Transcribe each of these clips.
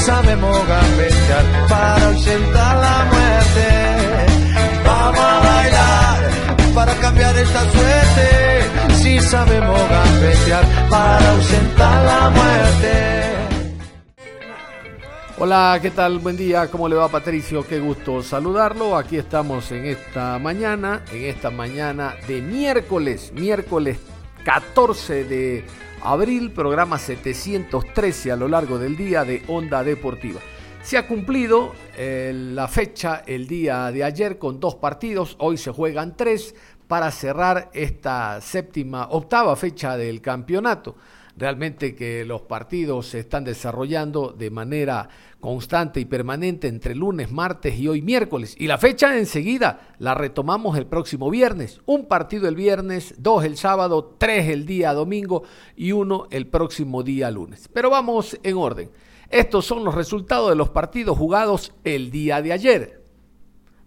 Sabemos gambetear para ausentar la muerte. Vamos a bailar para cambiar esta suerte. Si sabemos gambetear para ausentar la muerte. Hola, ¿qué tal? Buen día, ¿cómo le va Patricio? Qué gusto saludarlo. Aquí estamos en esta mañana, en esta mañana de miércoles, miércoles 14 de abril, programa 713 a lo largo del día de Onda Deportiva. Se ha cumplido eh, la fecha el día de ayer con dos partidos, hoy se juegan tres para cerrar esta séptima, octava fecha del campeonato. Realmente que los partidos se están desarrollando de manera constante y permanente entre lunes, martes y hoy miércoles. Y la fecha enseguida la retomamos el próximo viernes. Un partido el viernes, dos el sábado, tres el día domingo y uno el próximo día lunes. Pero vamos en orden. Estos son los resultados de los partidos jugados el día de ayer.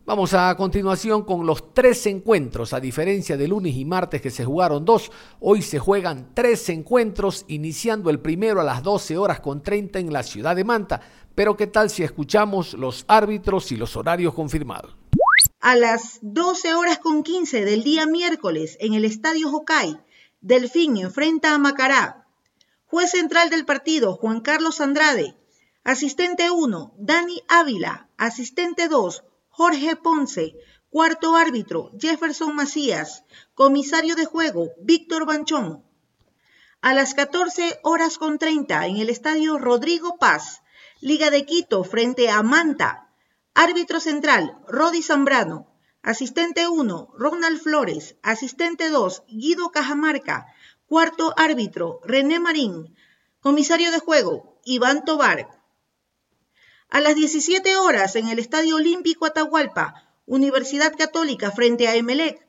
Vamos a continuación con los tres encuentros, a diferencia de lunes y martes que se jugaron dos, hoy se juegan tres encuentros, iniciando el primero a las 12 horas con 30 en la ciudad de Manta. Pero ¿qué tal si escuchamos los árbitros y los horarios confirmados? A las 12 horas con 15 del día miércoles en el Estadio Hokai, Delfín enfrenta a Macará. Juez central del partido, Juan Carlos Andrade. Asistente 1, Dani Ávila. Asistente 2, Jorge Ponce. Cuarto árbitro, Jefferson Macías. Comisario de juego, Víctor Banchón. A las 14 horas con 30 en el Estadio Rodrigo Paz, Liga de Quito frente a Manta. Árbitro central, Rodi Zambrano. Asistente 1, Ronald Flores. Asistente 2, Guido Cajamarca. Cuarto árbitro, René Marín. Comisario de juego, Iván Tobar. A las 17 horas en el Estadio Olímpico Atahualpa, Universidad Católica frente a Emelec.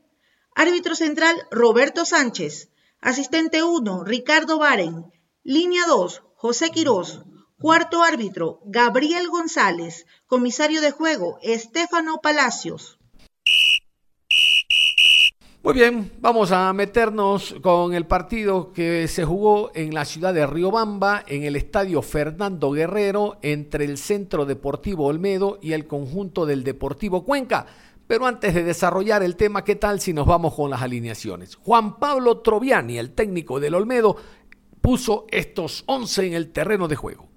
Árbitro central, Roberto Sánchez. Asistente 1, Ricardo Baren. Línea 2, José Quirós. Cuarto árbitro, Gabriel González. Comisario de juego, Estefano Palacios. Muy bien, vamos a meternos con el partido que se jugó en la ciudad de Riobamba, en el estadio Fernando Guerrero, entre el Centro Deportivo Olmedo y el conjunto del Deportivo Cuenca. Pero antes de desarrollar el tema, ¿qué tal si nos vamos con las alineaciones? Juan Pablo Troviani, el técnico del Olmedo, puso estos 11 en el terreno de juego.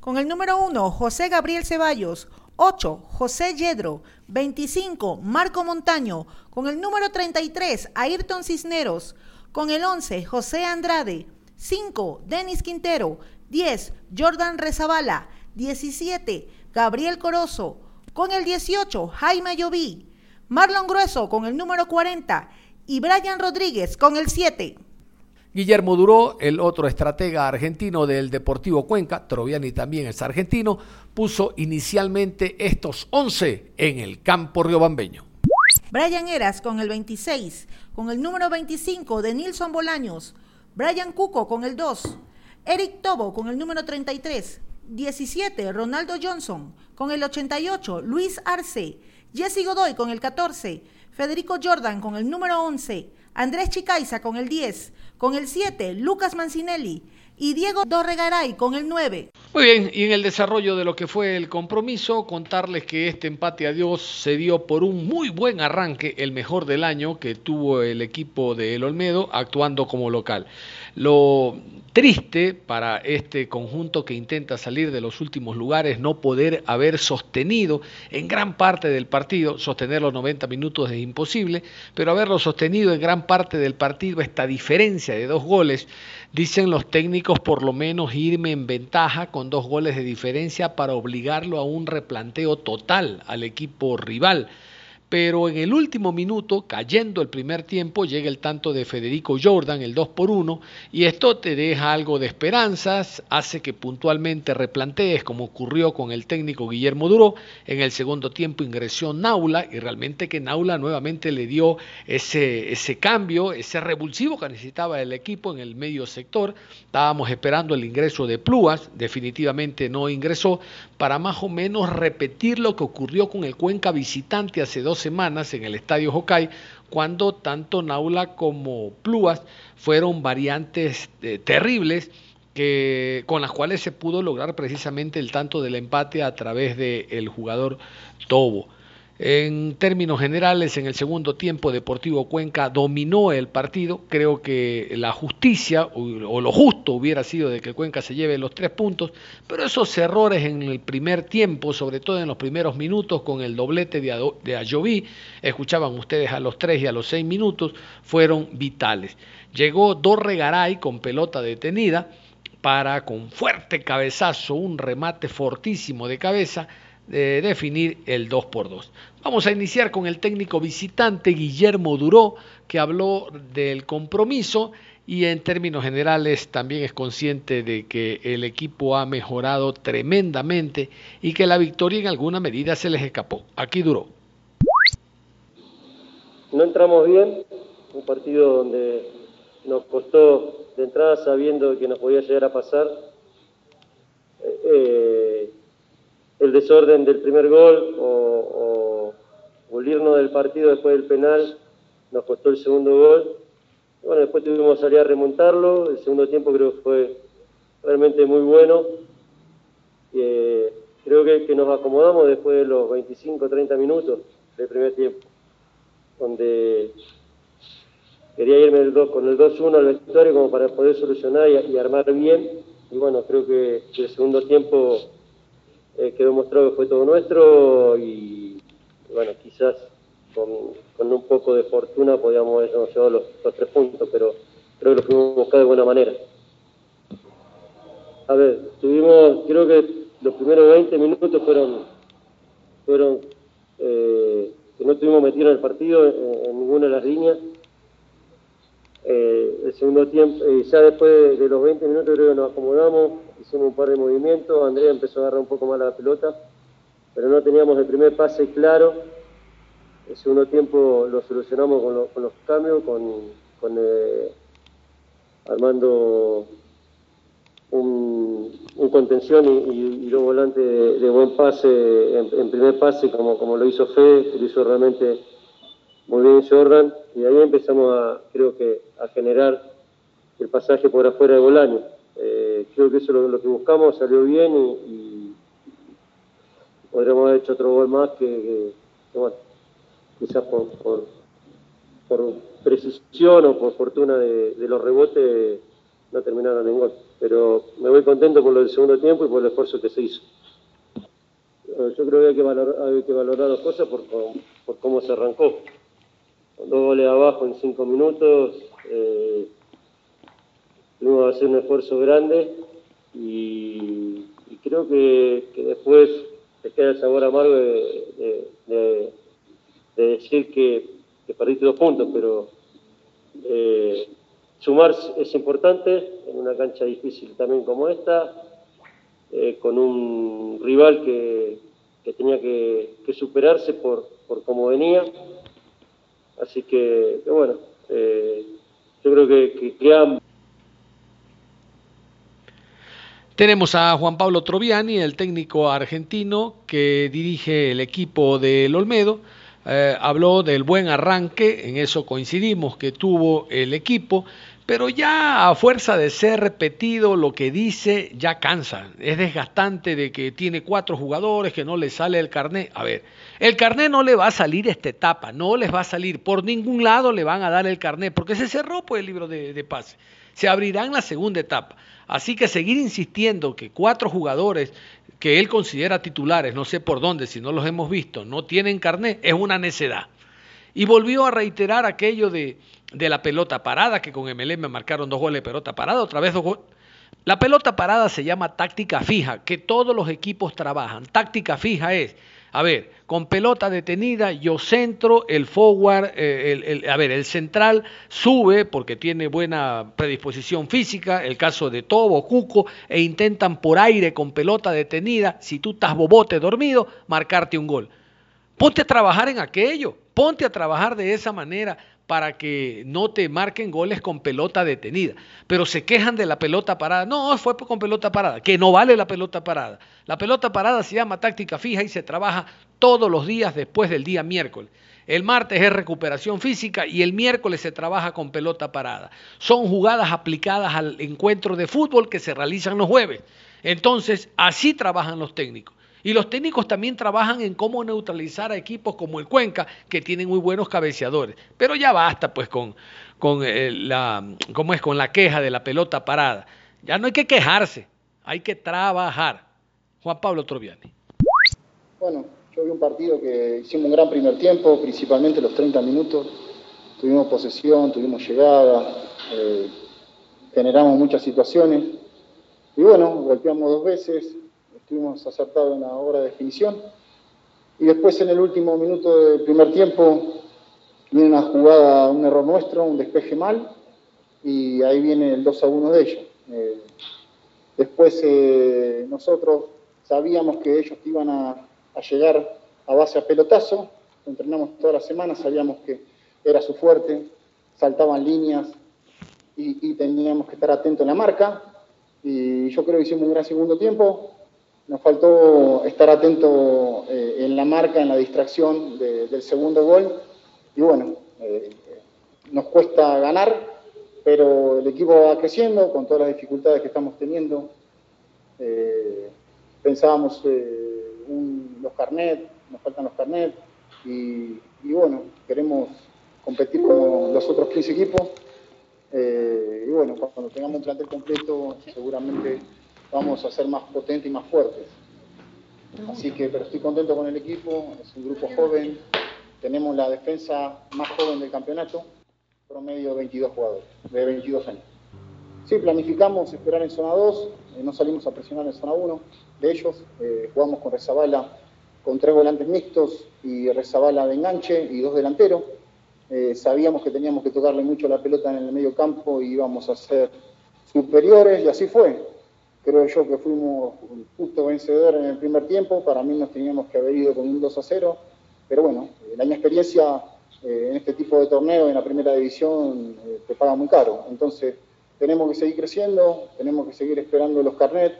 Con el número 1, José Gabriel Ceballos. 8, José Yedro. 25, Marco Montaño. Con el número 33, Ayrton Cisneros. Con el 11, José Andrade. 5, Denis Quintero. 10, Jordan Rezabala. 17, Gabriel Corozo. Con el 18, Jaime Lloví. Marlon Grueso con el número 40 y Brian Rodríguez con el 7. Guillermo Duró, el otro estratega argentino del Deportivo Cuenca, Troviani también es argentino, puso inicialmente estos 11 en el campo riobambeño. Brian Eras con el 26, con el número 25 de Nilson Bolaños, Brian Cuco con el 2, Eric Tobo con el número 33, 17 Ronaldo Johnson con el 88, Luis Arce, Jesse Godoy con el 14, Federico Jordan con el número 11, Andrés Chicaiza con el 10, con el 7, Lucas Mancinelli y Diego Dorregaray con el 9. Muy bien, y en el desarrollo de lo que fue el compromiso, contarles que este empate a Dios se dio por un muy buen arranque, el mejor del año que tuvo el equipo de El Olmedo actuando como local. Lo triste para este conjunto que intenta salir de los últimos lugares, no poder haber sostenido en gran parte del partido, sostener los 90 minutos es imposible, pero haberlo sostenido en gran parte del partido, esta diferencia de dos goles, dicen los técnicos por lo menos irme en ventaja con dos goles de diferencia para obligarlo a un replanteo total al equipo rival pero en el último minuto, cayendo el primer tiempo, llega el tanto de Federico Jordan, el 2 por 1, y esto te deja algo de esperanzas, hace que puntualmente replantees, como ocurrió con el técnico Guillermo Duró. En el segundo tiempo ingresó Naula, y realmente que Naula nuevamente le dio ese, ese cambio, ese revulsivo que necesitaba el equipo en el medio sector. Estábamos esperando el ingreso de Plúas, definitivamente no ingresó, para más o menos repetir lo que ocurrió con el Cuenca visitante hace dos semanas en el Estadio Hokkaido, cuando tanto Naula como Plúas fueron variantes eh, terribles que, con las cuales se pudo lograr precisamente el tanto del empate a través del jugador Tobo. En términos generales, en el segundo tiempo Deportivo Cuenca dominó el partido. Creo que la justicia o, lo justo hubiera sido de que Cuenca se lleve los tres puntos, pero esos errores en el primer tiempo, sobre todo en los primeros minutos con el doblete de, Ayoví, escuchaban ustedes a los tres y a los seis minutos, fueron vitales. Llegó Dorregaray con pelota detenida para con fuerte cabezazo, un remate fortísimo de cabeza, de definir el 2 por 2 Vamos a iniciar con el técnico visitante Guillermo Duró, que habló del compromiso y en términos generales también es consciente de que el equipo ha mejorado tremendamente y que la victoria en alguna medida se les escapó. Aquí Duró. No entramos bien, un partido donde nos costó de entrada sabiendo que nos podía llegar a pasar. Eh, el desorden del primer gol o, o, del partido después del penal nos costó el segundo gol. Bueno, después tuvimos que salir a remontarlo. El segundo tiempo creo que fue realmente muy bueno. Eh, creo que, nos acomodamos después de los 25 30 minutos del primer tiempo, donde quería irme el 2, con el 2-1 al vestuario como para poder solucionar y, armar bien. Y bueno, creo que el segundo tiempo eh, quedó mostrado que fue todo nuestro y bueno, quizás con, un poco de fortuna podíamos habernos llevado los, tres puntos, pero creo que lo fuimos a buscar de buena manera. A ver, tuvimos, creo que los primeros 20 minutos fueron, fueron eh, que no estuvimos metidos en el partido en, ninguna de las líneas. Eh, el segundo tiempo, ya después de los 20 minutos creo que nos acomodamos, hicimos un par de movimientos, Andrea empezó a agarrar un poco más la pelota, pero no teníamos el primer pase claro. El segundo tiempo lo solucionamos con, los cambios, con, eh, armando un, contención y, dos volantes de, buen pase en, primer pase, como, como lo hizo Fede, que lo hizo realmente muy bien Jordan, y ahí empezamos a, creo que, a generar el pasaje por afuera de Bolaño. Eh, creo que eso es lo, que buscamos, salió bien y, podríamos haber hecho otro gol más que, bueno, quizás por, por, precisión o por fortuna de, los rebotes no terminaron en gol. Pero me voy contento por lo del segundo tiempo y por el esfuerzo que se hizo. Yo creo que hay que valorar, hay que valorar las cosas por, por cómo se arrancó. Dos goles abajo en cinco minutos, eh, tuvimos que hacer un esfuerzo grande y, creo que, después te queda el sabor amargo de, decir que, perdiste dos puntos, pero eh, sumar es importante en una cancha difícil también como esta, eh, con un rival que, tenía que, superarse por, por cómo venía. Así que, bueno, eh, yo creo que, que, tenemos a Juan Pablo Troviani, el técnico argentino que dirige el equipo del Olmedo. Eh, habló del buen arranque, en eso coincidimos, que tuvo el equipo, pero ya a fuerza de ser repetido lo que dice, ya cansa. Es desgastante de que tiene cuatro jugadores, que no le sale el carnet. A ver, el carnet no le va a salir esta etapa, no les va a salir. Por ningún lado le van a dar el carnet, porque se cerró pues el libro de, de pase. Se abrirá en la segunda etapa. Así que seguir insistiendo que cuatro jugadores que él considera titulares, no sé por dónde, si no los hemos visto, no tienen carnet, es una necedad. Y volvió a reiterar aquello de, de la pelota parada, que con MLM marcaron dos goles de pelota parada, otra vez dos goles. La pelota parada se llama táctica fija, que todos los equipos trabajan. Táctica fija es, a ver, con pelota detenida, yo centro, el forward, eh, a ver, el central sube porque tiene buena predisposición física, el caso de Tobo, Cuco, e intentan por aire con pelota detenida, si tú estás bobote dormido, marcarte un gol. Ponte a trabajar en aquello, ponte a trabajar de esa manera, para que no te marquen goles con pelota detenida. Pero se quejan de la pelota parada. No, fue con pelota parada, que no vale la pelota parada. La pelota parada se llama táctica fija y se trabaja todos los días después del día miércoles. El martes es recuperación física y el miércoles se trabaja con pelota parada. Son jugadas aplicadas al encuentro de fútbol que se realizan los jueves. Entonces, así trabajan los técnicos. Y los técnicos también trabajan en cómo neutralizar a equipos como el Cuenca, que tienen muy buenos cabeceadores. Pero ya basta pues con, con, eh, la, ¿cómo es? con la queja de la pelota parada. Ya no hay que quejarse, hay que trabajar. Juan Pablo Troviani. Bueno, yo vi un partido que hicimos un gran primer tiempo, principalmente los 30 minutos. Tuvimos posesión, tuvimos llegada, eh, generamos muchas situaciones. Y bueno, golpeamos dos veces, estuvimos acertados en la hora de definición. Y después en el último minuto del primer tiempo viene una jugada, un error nuestro, un despeje mal, y ahí viene el 2 a 1 de ellos. Eh, después eh, nosotros sabíamos que ellos iban a, llegar a base a pelotazo, entrenamos toda la semana, sabíamos que era su fuerte, saltaban líneas y, teníamos que estar atentos en la marca. Y yo creo que hicimos un gran segundo tiempo, nos faltó estar atento eh, en la marca, en la distracción del segundo gol. Y bueno, eh, nos cuesta ganar, pero el equipo va creciendo con todas las dificultades que estamos teniendo. Eh, pensábamos los carnets, nos faltan los carnets, y, y, bueno, queremos competir con los otros 15 equipos. y bueno, cuando tengamos un plantel completo, seguramente vamos a ser más potentes y más fuertes. Así que, pero estoy contento con el equipo, es un grupo joven, tenemos la defensa más joven del campeonato, promedio de 22 jugadores, de 22 años. Sí, planificamos esperar en zona 2, eh, no salimos a presionar en zona 1 de ellos, eh, jugamos con Rezabala con tres volantes mixtos y Rezabala de enganche y dos delanteros. Eh, sabíamos que teníamos que tocarle mucho la pelota en el medio campo y íbamos a ser superiores y así fue creo yo que fuimos justo vencedores en el primer tiempo, para mí nos teníamos que haber ido con un 2 a 0, pero bueno, la mi experiencia eh, en este tipo de torneo, en la primera división, eh, te paga muy caro, entonces tenemos que seguir creciendo, tenemos que seguir esperando los carnets,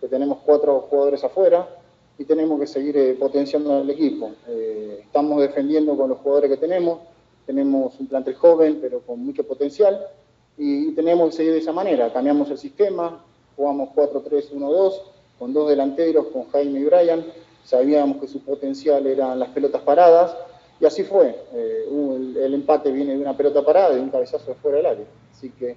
que tenemos cuatro jugadores afuera, y tenemos que seguir eh, potenciando el equipo. estamos defendiendo con los jugadores que tenemos, tenemos un plantel joven, pero con mucho potencial, y tenemos que seguir de esa manera, cambiamos el sistema, jugamos 4-3-1-2 con dos delanteros, con Jaime y Brian. Sabíamos que su potencial eran las pelotas paradas y así fue. Eh, el, empate viene de una pelota parada, de un cabezazo de fuera del área. Así que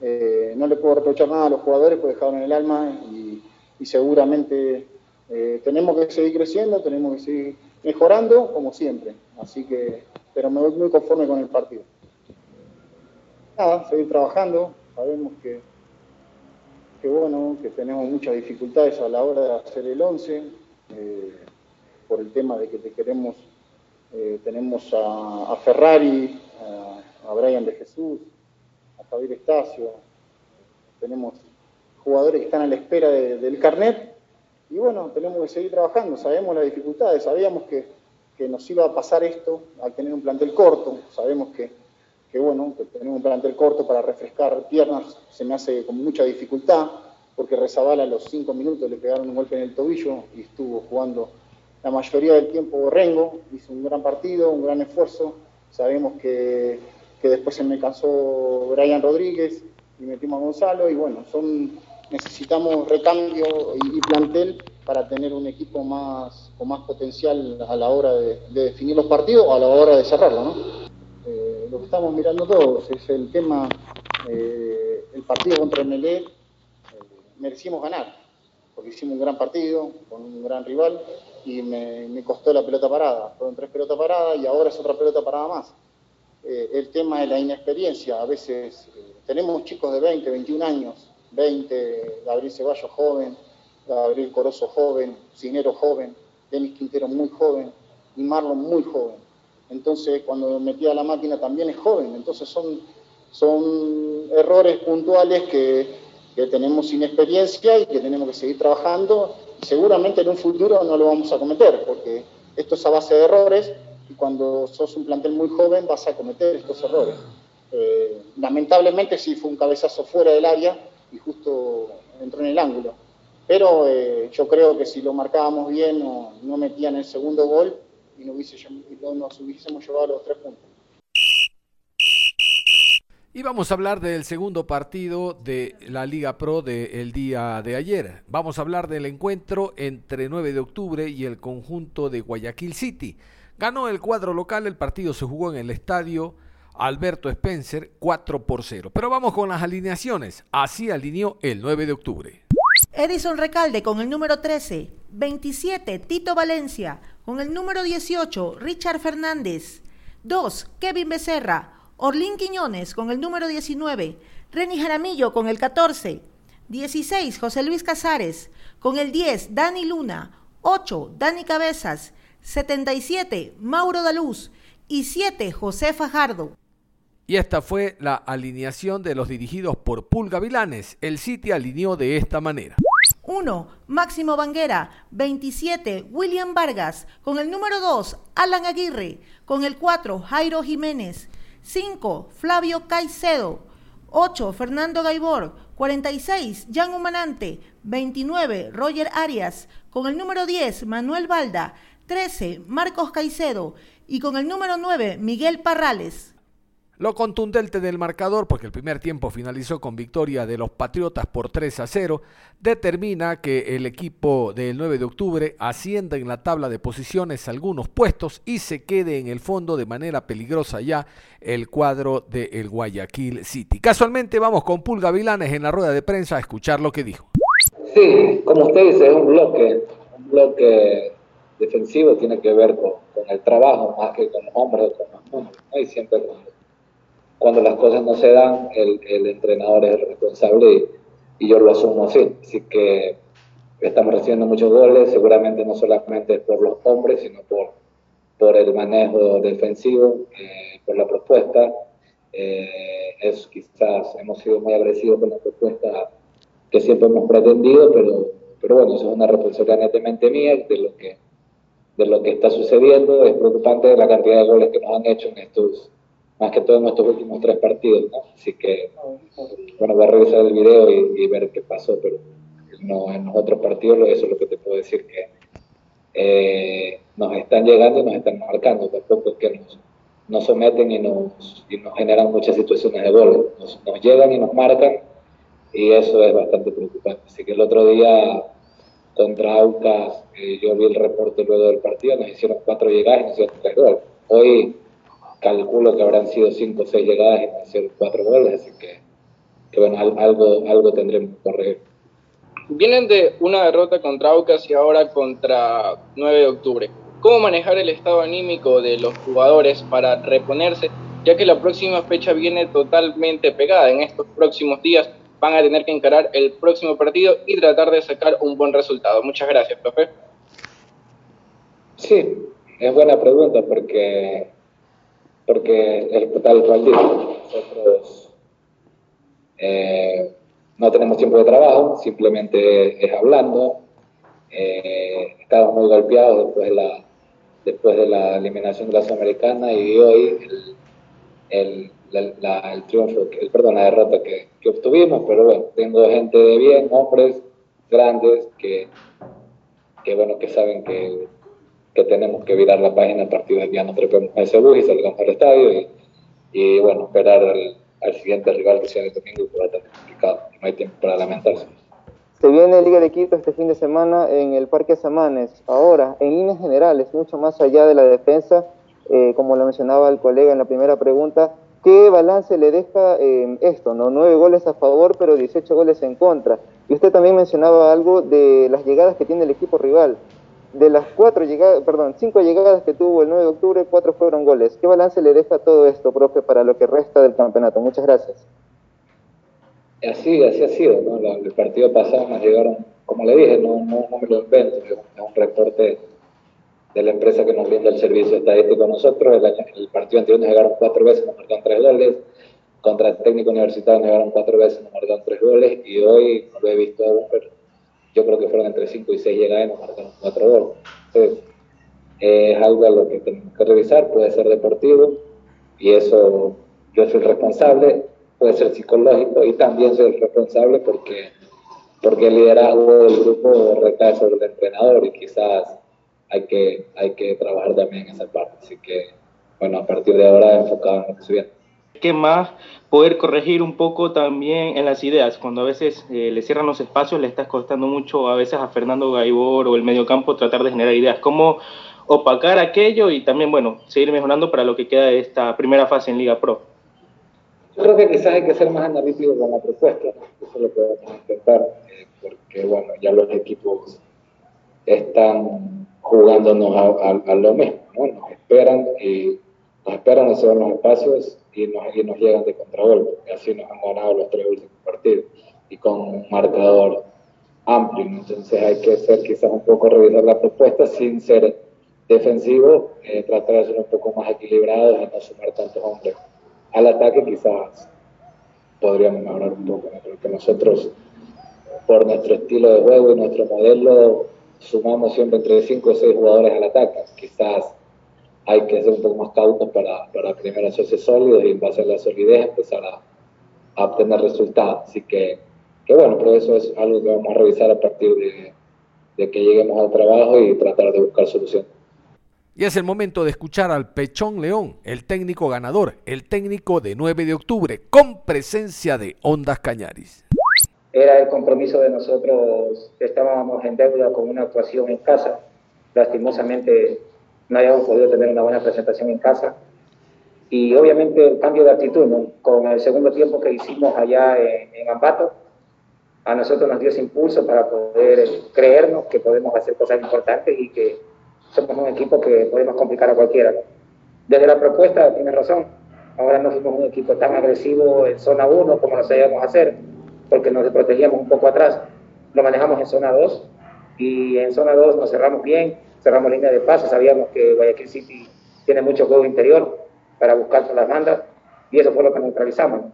eh, no le puedo reprochar nada a los jugadores, porque dejaron el alma y, seguramente eh, tenemos que seguir creciendo, tenemos que seguir mejorando como siempre. Así que, pero me voy muy conforme con el partido. Nada, seguir trabajando. Sabemos que que bueno, que tenemos muchas dificultades a la hora de hacer el 11, eh, por el tema de que te queremos, eh, tenemos a, Ferrari, a, Brian de Jesús, a Javier Estacio, tenemos jugadores que están a la espera del carnet, y bueno, tenemos que seguir trabajando, sabemos las dificultades, sabíamos que, que nos iba a pasar esto al tener un plantel corto, sabemos que que bueno, que tenemos un plantel corto para refrescar piernas, se me hace con mucha dificultad, porque Rezabala a los cinco minutos le pegaron un golpe en el tobillo y estuvo jugando la mayoría del tiempo Rengo, hizo un gran partido, un gran esfuerzo, sabemos que, que después se me cansó Brian Rodríguez y metimos a Gonzalo y bueno, son necesitamos recambio y, plantel para tener un equipo más con más potencial a la hora de, de definir los partidos o a la hora de cerrarlo, ¿no? Eh, lo que estamos mirando todos es el tema, eh, el partido contra el Melé, eh, merecimos ganar, porque hicimos un gran partido con un gran rival y me, costó la pelota parada. Fueron tres pelotas paradas y ahora es otra pelota parada más. el tema de la inexperiencia, a veces tenemos chicos de 20, 21 años 20, Gabriel Ceballos joven, Gabriel Corozo joven, Cinero joven, Denis Quintero muy joven y Marlon muy joven. Entonces, cuando metía la máquina también es joven. Entonces, son, son errores puntuales que, que tenemos sin experiencia y que tenemos que seguir trabajando. seguramente en un futuro no lo vamos a cometer, porque esto es a base de errores y cuando sos un plantel muy joven vas a cometer estos errores. Eh, lamentablemente sí fue un cabezazo fuera del área y justo entró en el ángulo. Pero eh, yo creo que si lo marcábamos bien, no, no metían el segundo gol y no, hubiese, nos hubiésemos llevado los tres puntos. Y vamos a hablar del segundo partido de la Liga Pro del día de ayer. Vamos a hablar del encuentro entre 9 de octubre y el conjunto de Guayaquil City. Ganó el cuadro local, el partido se jugó en el estadio Alberto Spencer 4 por 0. Pero vamos con las alineaciones. Así alineó el 9 de octubre. Edison Recalde con el número 13, 27 Tito Valencia con el número 18 Richard Fernández, 2 Kevin Becerra, Orlín Quiñones con el número 19, Reni Jaramillo con el 14, 16 José Luis Casares, con el 10 Dani Luna, 8 Dani Cabezas, 77 Mauro Daluz. Y 7 José Fajardo. Y esta fue la alineación de los dirigidos por Pulga Vilanes. El City alineó de esta manera. 1. Máximo Banguera. 27. William Vargas. Con el número 2. Alan Aguirre. Con el 4. Jairo Jiménez. 5. Flavio Caicedo. 8. Fernando Gaibor. 46. Jan Humanante. 29. Roger Arias. Con el número 10. Manuel Balda. 13. Marcos Caicedo. Y con el número 9. Miguel Parrales. Lo contundente del marcador, porque el primer tiempo finalizó con victoria de los Patriotas por 3 a 0, determina que el equipo del 9 de octubre ascienda en la tabla de posiciones algunos puestos y se quede en el fondo de manera peligrosa ya el cuadro del Guayaquil City. Casualmente vamos con Pulga Vilanes en la rueda de prensa a escuchar lo que dijo. Sí, como usted dice, es un bloque, bloque defensivo, tiene que ver con, el trabajo más que con los hombres con y siempre con cuando las cosas no se dan, el, el entrenador es el responsable y, yo lo asumo así. Así que estamos recibiendo muchos goles, seguramente no solamente por los hombres, sino por, por el manejo defensivo, eh, por la propuesta. Eh, es, quizás hemos sido muy agresivos con la propuesta que siempre hemos pretendido, pero, pero bueno, eso es una responsabilidad netamente mía de lo que de lo que está sucediendo. Es preocupante la cantidad de goles que nos han hecho en estos más que todo en estos últimos tres partidos, ¿no? Así que, bueno, voy a revisar el video y, ver qué pasó, pero no, en los otros partidos eso es lo que te puedo decir, que eh, nos están llegando y nos están marcando, tampoco es que nos, someten y nos, y nos generan muchas situaciones de gol, nos, llegan y nos marcan y eso es bastante preocupante. Así que el otro día contra Aucas, eh, yo vi el reporte luego del partido, nos hicieron cuatro llegadas y nos hicieron tres goles. Hoy calculo que habrán sido cinco o seis llegadas y sido cuatro goles, así que, que bueno, algo, algo tendremos que corregir. Vienen de una derrota contra Aucas y ahora contra 9 de octubre. ¿Cómo manejar el estado anímico de los jugadores para reponerse, ya que la próxima fecha viene totalmente pegada? En estos próximos días van a tener que encarar el próximo partido y tratar de sacar un buen resultado. Muchas gracias, profe. Sí, es buena pregunta porque porque el tal cual nosotros eh, no tenemos tiempo de trabajo, simplemente es hablando. Eh, estamos muy golpeados después de la, después de la eliminación de la Sudamericana y hoy el, el, triunfo, el, perdón, la derrota que, que, obtuvimos, pero bueno, tengo gente de bien, hombres grandes que, que bueno, que saben que que tenemos que virar la página a partir del día no trepemos a ese bus y salgamos al estadio y, y bueno, esperar al, siguiente rival que sea el domingo que va a estar complicado, no hay tiempo para lamentarse. Se viene Liga de Quito este fin de semana en el Parque Samanes. Ahora, en líneas generales, mucho más allá de la defensa, eh, como lo mencionaba el colega en la primera pregunta, ¿qué balance le deja eh, esto? ¿no? Nueve goles a favor, pero 18 goles en contra. Y usted también mencionaba algo de las llegadas que tiene el equipo rival de las cuatro llegadas, perdón, cinco llegadas que tuvo el 9 de octubre, cuatro fueron goles. ¿Qué balance le deja todo esto, profe, para lo que resta del campeonato? Muchas gracias. así, así ha sido, ¿no? el partido pasado nos llegaron, como le dije, no, no, me lo invento, es un, reporte de la empresa que nos brinda el servicio estadístico a nosotros. El, el partido anterior nos llegaron cuatro veces, nos marcaron tres goles. Contra el técnico universitario nos llegaron cuatro veces, nos marcaron tres goles. Y hoy no lo he visto pero yo creo que fueron entre cinco y seis llegadas y nos marcaron cuatro goles. Entonces, es algo a lo que tenemos que revisar, puede ser deportivo y eso yo soy responsable, puede ser psicológico y también soy responsable porque, porque el liderazgo del grupo recae sobre el entrenador y quizás hay que, hay que trabajar también en esa parte. Así que, bueno, a partir de ahora enfocado en lo que se viene. ¿Qué más? Poder corregir un poco también en las ideas. Cuando a veces eh, le cierran los espacios, le está costando mucho a veces a Fernando Gaibor o el mediocampo tratar de generar ideas. ¿Cómo opacar aquello y también, bueno, seguir mejorando para lo que queda de esta primera fase en Liga Pro. Yo creo que quizás hay que ser más analítico con la propuesta, eso es lo que vamos a intentar, eh, porque bueno, ya los equipos están jugándonos a, lo mismo, ¿no? Nos esperan y nos esperan a los espacios y nos, y nos llegan de contragolpe, así nos han ganado los tres últimos partidos y con un marcador amplio, entonces hay que ser quizás un poco revisar la propuesta sin ser defensivo, eh, tratar de ser un poco más equilibrados y no sumar tantos hombres al ataque, quizás podríamos mejorar un poco. Porque nosotros, por nuestro estilo de juego y nuestro modelo, sumamos siempre entre 5 o 6 jugadores al ataque. Quizás hay que ser un poco más cautos para, para primero hacerse sólidos y en base a la solidez empezar a, obtener resultados. Así que, que, bueno, pero eso es algo que vamos a revisar a partir de, de que lleguemos al trabajo y tratar de buscar soluciones. Y es el momento de escuchar al Pechón León, el técnico ganador, el técnico de 9 de octubre, con presencia de Ondas Cañaris. Era el compromiso de nosotros, estábamos en deuda con una actuación en casa. Lastimosamente no habíamos podido tener una buena presentación en casa. Y obviamente el cambio de actitud, con el segundo tiempo que hicimos allá en, en Ambato, a nosotros nos dio ese impulso para poder creernos que podemos hacer cosas importantes y que somos un equipo que podemos complicar a cualquiera. Desde la propuesta, tienes razón, ahora no fuimos un equipo tan agresivo en zona 1 como lo sabíamos hacer, porque nos protegíamos un poco atrás. Lo manejamos en zona 2 y en zona 2 nos cerramos bien, cerramos línea de pase, sabíamos que Guayaquil City tiene mucho juego interior para buscar las bandas y eso fue lo que neutralizamos.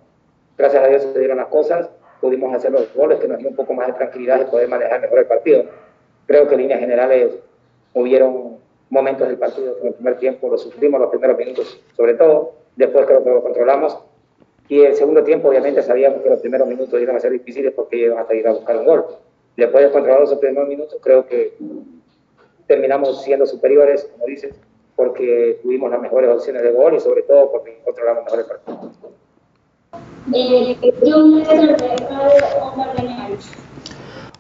Gracias a Dios se dieron las cosas, pudimos hacer los goles que nos dio un poco más de tranquilidad y poder manejar mejor el partido. Creo que en líneas generales hubieron momentos del partido que en el primer tiempo lo sufrimos los primeros minutos, sobre todo, después creo que lo controlamos. Y el segundo tiempo, obviamente, sabíamos que los primeros minutos iban a ser difíciles porque iban hasta ir a buscar un gol. Después de controlar los primeros minutos, creo que terminamos siendo superiores, como dices, porque tuvimos las mejores opciones de gol y sobre todo porque controlamos mejor el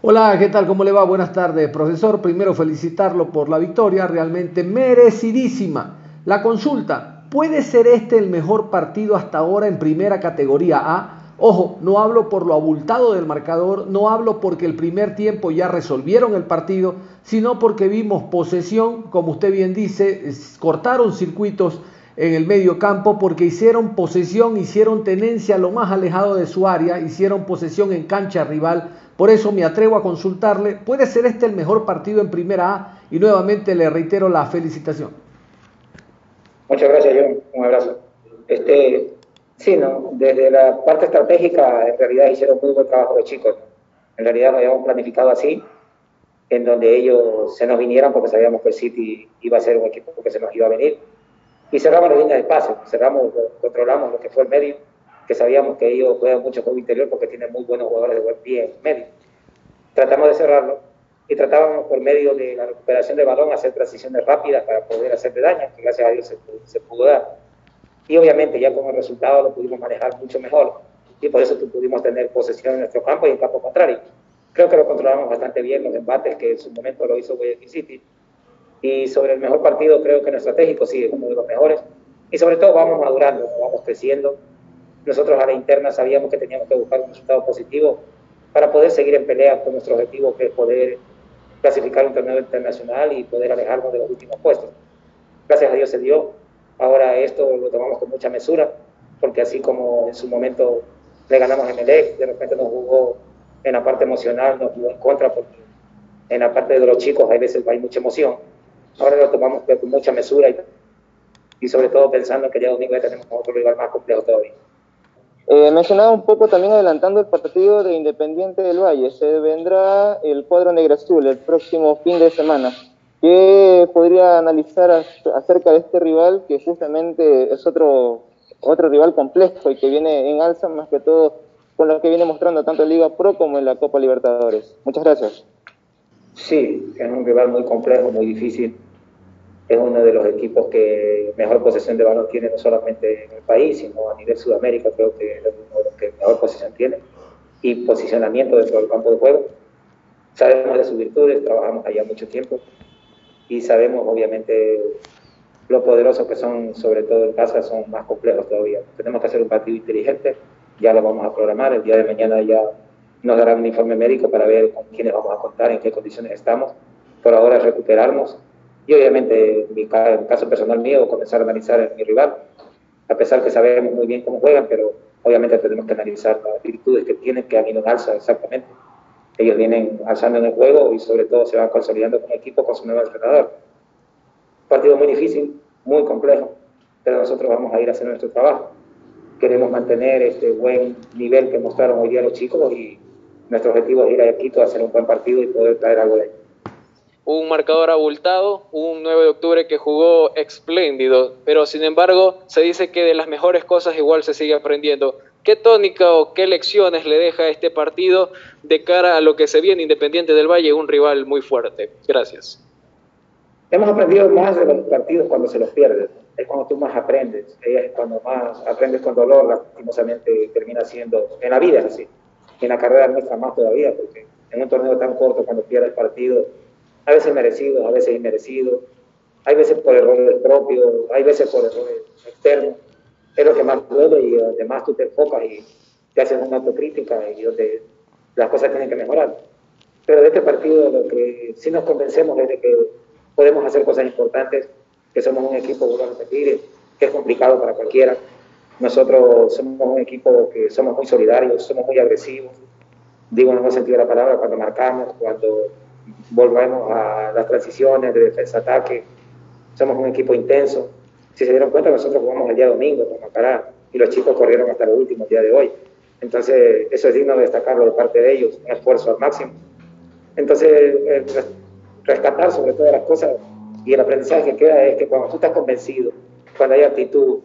Hola, ¿qué tal? ¿Cómo le va? Buenas tardes, profesor. Primero felicitarlo por la victoria, realmente merecidísima. La consulta, ¿puede ser este el mejor partido hasta ahora en primera categoría A? Ojo, no hablo por lo abultado del marcador, no hablo porque el primer tiempo ya resolvieron el partido, sino porque vimos posesión, como usted bien dice, cortaron circuitos en el medio campo porque hicieron posesión, hicieron tenencia lo más alejado de su área, hicieron posesión en cancha rival por eso me atrevo a consultarle, ¿puede ser este el mejor partido en Primera A? Y nuevamente le reitero la felicitación. Muchas gracias, John. Un abrazo. Este, sí, ¿no? desde la parte estratégica, en realidad hicieron muy buen trabajo los chicos. En realidad lo habíamos planificado así, en donde ellos se nos vinieran porque sabíamos que el City iba a ser un equipo que se nos iba a venir. Y cerramos la línea de pase, cerramos, controlamos lo que fue el medio que sabíamos que ellos juegan mucho juego interior porque tienen muy buenos jugadores de buen pie medio. Tratamos de cerrarlo y tratábamos por medio de la recuperación del balón hacer transiciones rápidas para poder hacerle daño, que gracias a Dios se, pudo dar. Y obviamente ya con el resultado lo pudimos manejar mucho mejor y por eso pudimos tener posesión en nuestro campo y en campo contrario. Creo que lo controlamos bastante bien los embates que en su momento lo hizo Guayaquil City. Y sobre el mejor partido creo que en estratégico sí es uno de los mejores. Y sobre todo vamos madurando, vamos creciendo nosotros a la interna sabíamos que teníamos que buscar un resultado positivo para poder seguir en pelea con nuestro objetivo, que es poder clasificar un torneo internacional y poder alejarnos de los últimos puestos. Gracias a Dios se dio. Ahora esto lo tomamos con mucha mesura, porque así como en su momento le ganamos a Melec, de repente nos jugó en la parte emocional, nos jugó en contra, porque en la parte de los chicos hay veces hay mucha emoción. Ahora lo tomamos con mucha mesura y, y sobre todo pensando que ya domingo ya tenemos otro rival más complejo todavía. Eh, mencionaba un poco también adelantando el partido de Independiente del Valle. Se vendrá el cuadro negro azul el próximo fin de semana. ¿Qué podría analizar acerca de este rival que justamente es otro, otro rival complejo y que viene en alza más que todo con lo que viene mostrando tanto en Liga Pro como en la Copa Libertadores? Muchas gracias. Sí, es un rival muy complejo, muy difícil. Es uno de los equipos que mejor posesión de balón tiene, no solamente en el país, sino a nivel Sudamérica, creo que es uno de los que mejor posición tiene. Y posicionamiento dentro del campo de juego. Sabemos de sus virtudes, trabajamos allá mucho tiempo y sabemos, obviamente, lo poderosos que son, sobre todo en casa, son más complejos todavía. Tenemos que hacer un partido inteligente, ya lo vamos a programar, el día de mañana ya nos darán un informe médico para ver con quiénes vamos a contar, en qué condiciones estamos. Por ahora recuperarnos y obviamente en mi caso personal mío comenzar a analizar mi rival, a pesar que sabemos muy bien cómo juegan, pero obviamente tenemos que analizar las virtudes que tienen, que han ido en alza exactamente. Ellos vienen alzando en el juego y sobre todo se van consolidando como equipo con su nuevo entrenador. partido muy difícil, muy complejo, pero nosotros vamos a ir a hacer nuestro trabajo. Queremos mantener este buen nivel que mostraron hoy día los chicos y nuestro objetivo es ir a Quito a hacer un buen partido y poder traer algo de ahí. Un marcador abultado, un 9 de octubre que jugó espléndido, pero sin embargo se dice que de las mejores cosas igual se sigue aprendiendo. ¿Qué tónica o qué lecciones le deja este partido de cara a lo que se viene Independiente del Valle, un rival muy fuerte? Gracias. Hemos aprendido más de los partidos cuando se los pierdes. Es cuando tú más aprendes. Es cuando más aprendes con dolor, lastimosamente termina siendo. En la vida es así en la carrera nuestra más todavía, porque en un torneo tan corto, cuando pierdes partido, a veces merecido, a veces inmerecido, hay veces por errores propios, hay veces por errores externos, es lo que más duele y donde más tú te enfocas y te haces una autocrítica y donde las cosas tienen que mejorar. Pero de este partido lo que sí nos convencemos es de que podemos hacer cosas importantes, que somos un equipo, vuelvo a repetir, que es complicado para cualquiera, nosotros somos un equipo que somos muy solidarios, somos muy agresivos, digo en el sentido de la palabra, cuando marcamos, cuando volvemos a las transiciones de defensa-ataque, somos un equipo intenso. Si se dieron cuenta, nosotros jugamos el día domingo con Macará y los chicos corrieron hasta el último día de hoy. Entonces, eso es digno de destacarlo de parte de ellos, un esfuerzo al máximo. Entonces, eh, rescatar sobre todas las cosas y el aprendizaje que queda es que cuando tú estás convencido, cuando hay actitud,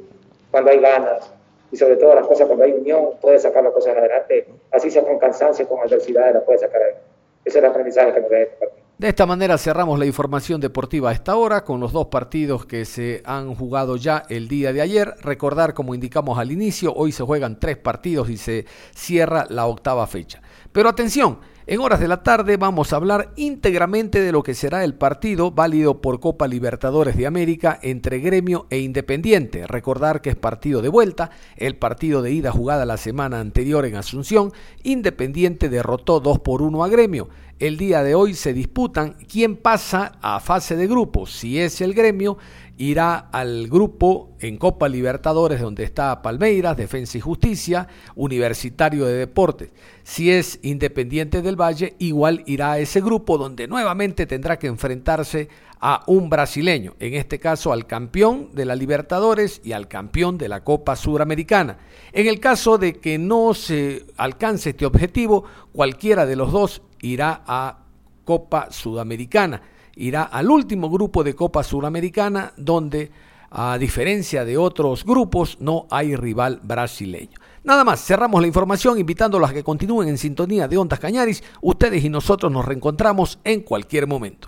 cuando hay ganas y sobre todo las cosas cuando hay unión, puedes sacar las cosas adelante, así sea con cansancio, con adversidad, las puedes sacar adelante. Ese es el aprendizaje que nos da este partido. De esta manera cerramos la información deportiva a esta hora con los dos partidos que se han jugado ya el día de ayer. Recordar, como indicamos al inicio, hoy se juegan tres partidos y se cierra la octava fecha. Pero atención, en horas de la tarde vamos a hablar íntegramente de lo que será el partido válido por Copa Libertadores de América entre Gremio e Independiente. Recordar que es partido de vuelta, el partido de ida jugada la semana anterior en Asunción, Independiente derrotó 2 por 1 a Gremio. El día de hoy se disputan quién pasa a fase de grupos, si es el Gremio irá al grupo en Copa Libertadores donde está Palmeiras, Defensa y Justicia, Universitario de Deportes. Si es Independiente del Valle, igual irá a ese grupo donde nuevamente tendrá que enfrentarse a un brasileño, en este caso al campeón de la Libertadores y al campeón de la Copa Suramericana. En el caso de que no se alcance este objetivo, cualquiera de los dos irá a Copa Sudamericana irá al último grupo de Copa Suramericana donde a diferencia de otros grupos no hay rival brasileño. Nada más, cerramos la información invitándolos a que continúen en sintonía de Ondas Cañaris. Ustedes y nosotros nos reencontramos en cualquier momento.